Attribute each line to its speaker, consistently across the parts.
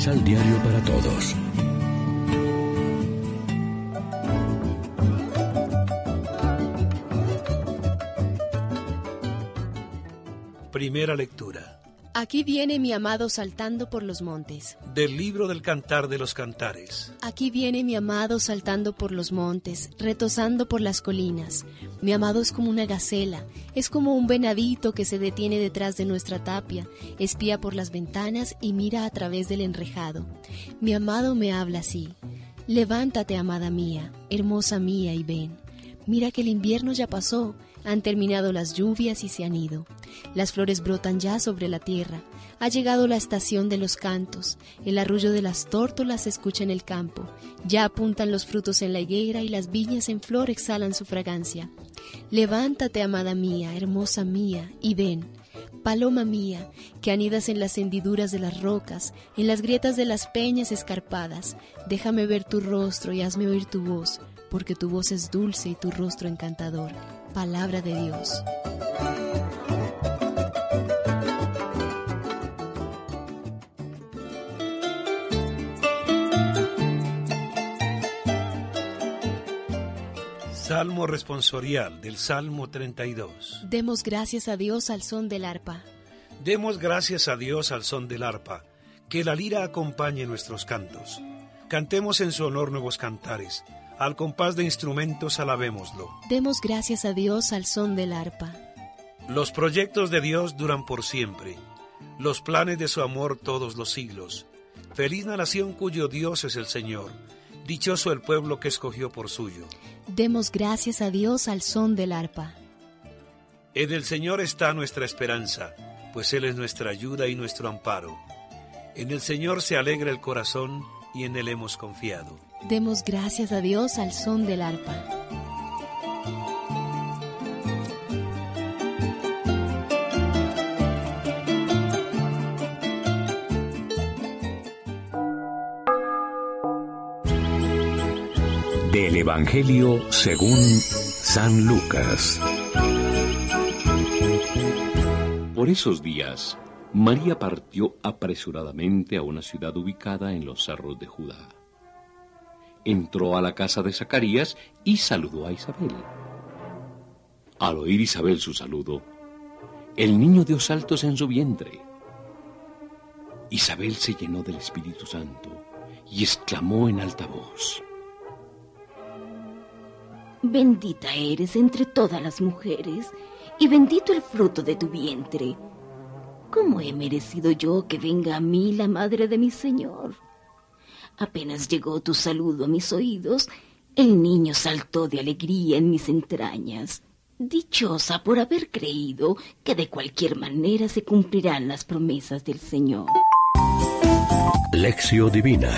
Speaker 1: Misal Diario para Todos.
Speaker 2: Primera lectura.
Speaker 3: Aquí viene mi amado saltando por los montes.
Speaker 2: Del libro del Cantar de los Cantares.
Speaker 3: Aquí viene mi amado saltando por los montes, retosando por las colinas. Mi amado es como una gacela, es como un venadito que se detiene detrás de nuestra tapia, espía por las ventanas y mira a través del enrejado. Mi amado me habla así. Levántate, amada mía, hermosa mía, y ven. Mira que el invierno ya pasó, han terminado las lluvias y se han ido. Las flores brotan ya sobre la tierra. Ha llegado la estación de los cantos. El arrullo de las tórtolas se escucha en el campo. Ya apuntan los frutos en la higuera y las viñas en flor exhalan su fragancia. Levántate, amada mía, hermosa mía, y ven. Paloma mía, que anidas en las hendiduras de las rocas, en las grietas de las peñas escarpadas, déjame ver tu rostro y hazme oír tu voz, porque tu voz es dulce y tu rostro encantador. Palabra de Dios.
Speaker 2: Salmo responsorial del Salmo 32.
Speaker 3: Demos gracias a Dios al son del arpa.
Speaker 2: Demos gracias a Dios al son del arpa, que la lira acompañe nuestros cantos. Cantemos en su honor nuevos cantares, al compás de instrumentos alabémoslo.
Speaker 3: Demos gracias a Dios al son del arpa.
Speaker 2: Los proyectos de Dios duran por siempre, los planes de su amor todos los siglos. Feliz la nación cuyo Dios es el Señor, dichoso el pueblo que escogió por suyo.
Speaker 3: Demos gracias a Dios al son del arpa.
Speaker 2: En el Señor está nuestra esperanza, pues Él es nuestra ayuda y nuestro amparo. En el Señor se alegra el corazón y en Él hemos confiado.
Speaker 3: Demos gracias a Dios al son del arpa.
Speaker 1: Del Evangelio según San Lucas.
Speaker 4: Por esos días, María partió apresuradamente a una ciudad ubicada en los cerros de Judá. Entró a la casa de Zacarías y saludó a Isabel. Al oír Isabel su saludo, el niño dio saltos en su vientre. Isabel se llenó del Espíritu Santo y exclamó en alta voz.
Speaker 5: Bendita eres entre todas las mujeres, y bendito el fruto de tu vientre. ¿Cómo he merecido yo que venga a mí la madre de mi Señor? Apenas llegó tu saludo a mis oídos, el niño saltó de alegría en mis entrañas. Dichosa por haber creído que de cualquier manera se cumplirán las promesas del Señor.
Speaker 1: Lección Divina.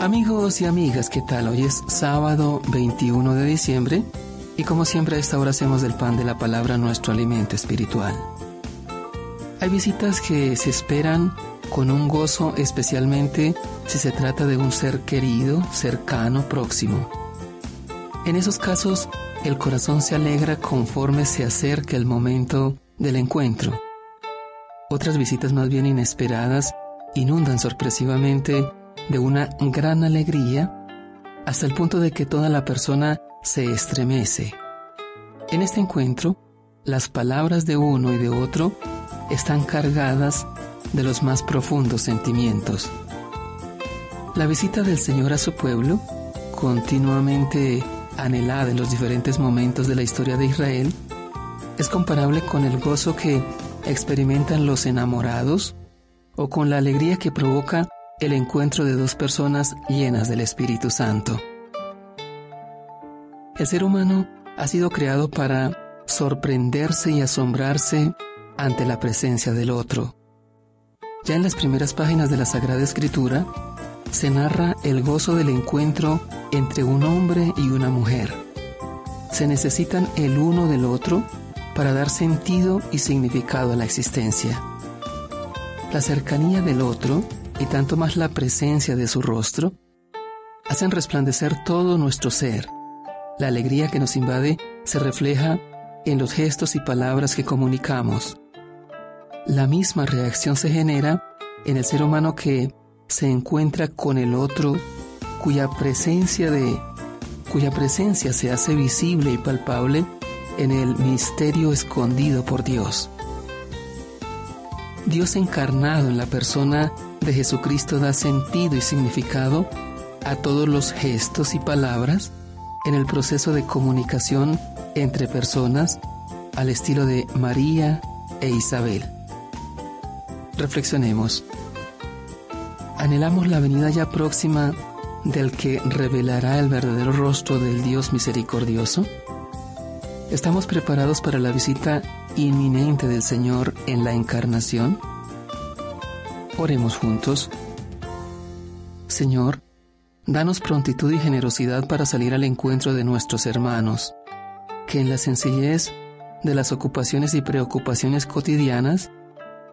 Speaker 6: Amigos y amigas, ¿qué tal? Hoy es sábado 21 de diciembre y como siempre a esta hora hacemos del pan de la palabra nuestro alimento espiritual. Hay visitas que se esperan con un gozo especialmente si se trata de un ser querido, cercano, próximo. En esos casos, el corazón se alegra conforme se acerca el momento del encuentro. Otras visitas más bien inesperadas inundan sorpresivamente de una gran alegría hasta el punto de que toda la persona se estremece. En este encuentro, las palabras de uno y de otro están cargadas de los más profundos sentimientos. La visita del Señor a su pueblo, continuamente anhelada en los diferentes momentos de la historia de Israel, es comparable con el gozo que experimentan los enamorados o con la alegría que provoca el encuentro de dos personas llenas del Espíritu Santo. El ser humano ha sido creado para sorprenderse y asombrarse ante la presencia del otro. Ya en las primeras páginas de la Sagrada Escritura se narra el gozo del encuentro entre un hombre y una mujer. Se necesitan el uno del otro para dar sentido y significado a la existencia. La cercanía del otro y tanto más la presencia de su rostro hacen resplandecer todo nuestro ser. La alegría que nos invade se refleja en los gestos y palabras que comunicamos. La misma reacción se genera en el ser humano que se encuentra con el otro, cuya presencia de cuya presencia se hace visible y palpable en el misterio escondido por Dios. Dios encarnado en la persona de Jesucristo da sentido y significado a todos los gestos y palabras en el proceso de comunicación entre personas al estilo de María e Isabel. Reflexionemos. Anhelamos la venida ya próxima del que revelará el verdadero rostro del Dios misericordioso. ¿Estamos preparados para la visita inminente del Señor en la encarnación? Oremos juntos. Señor, danos prontitud y generosidad para salir al encuentro de nuestros hermanos, que en la sencillez de las ocupaciones y preocupaciones cotidianas,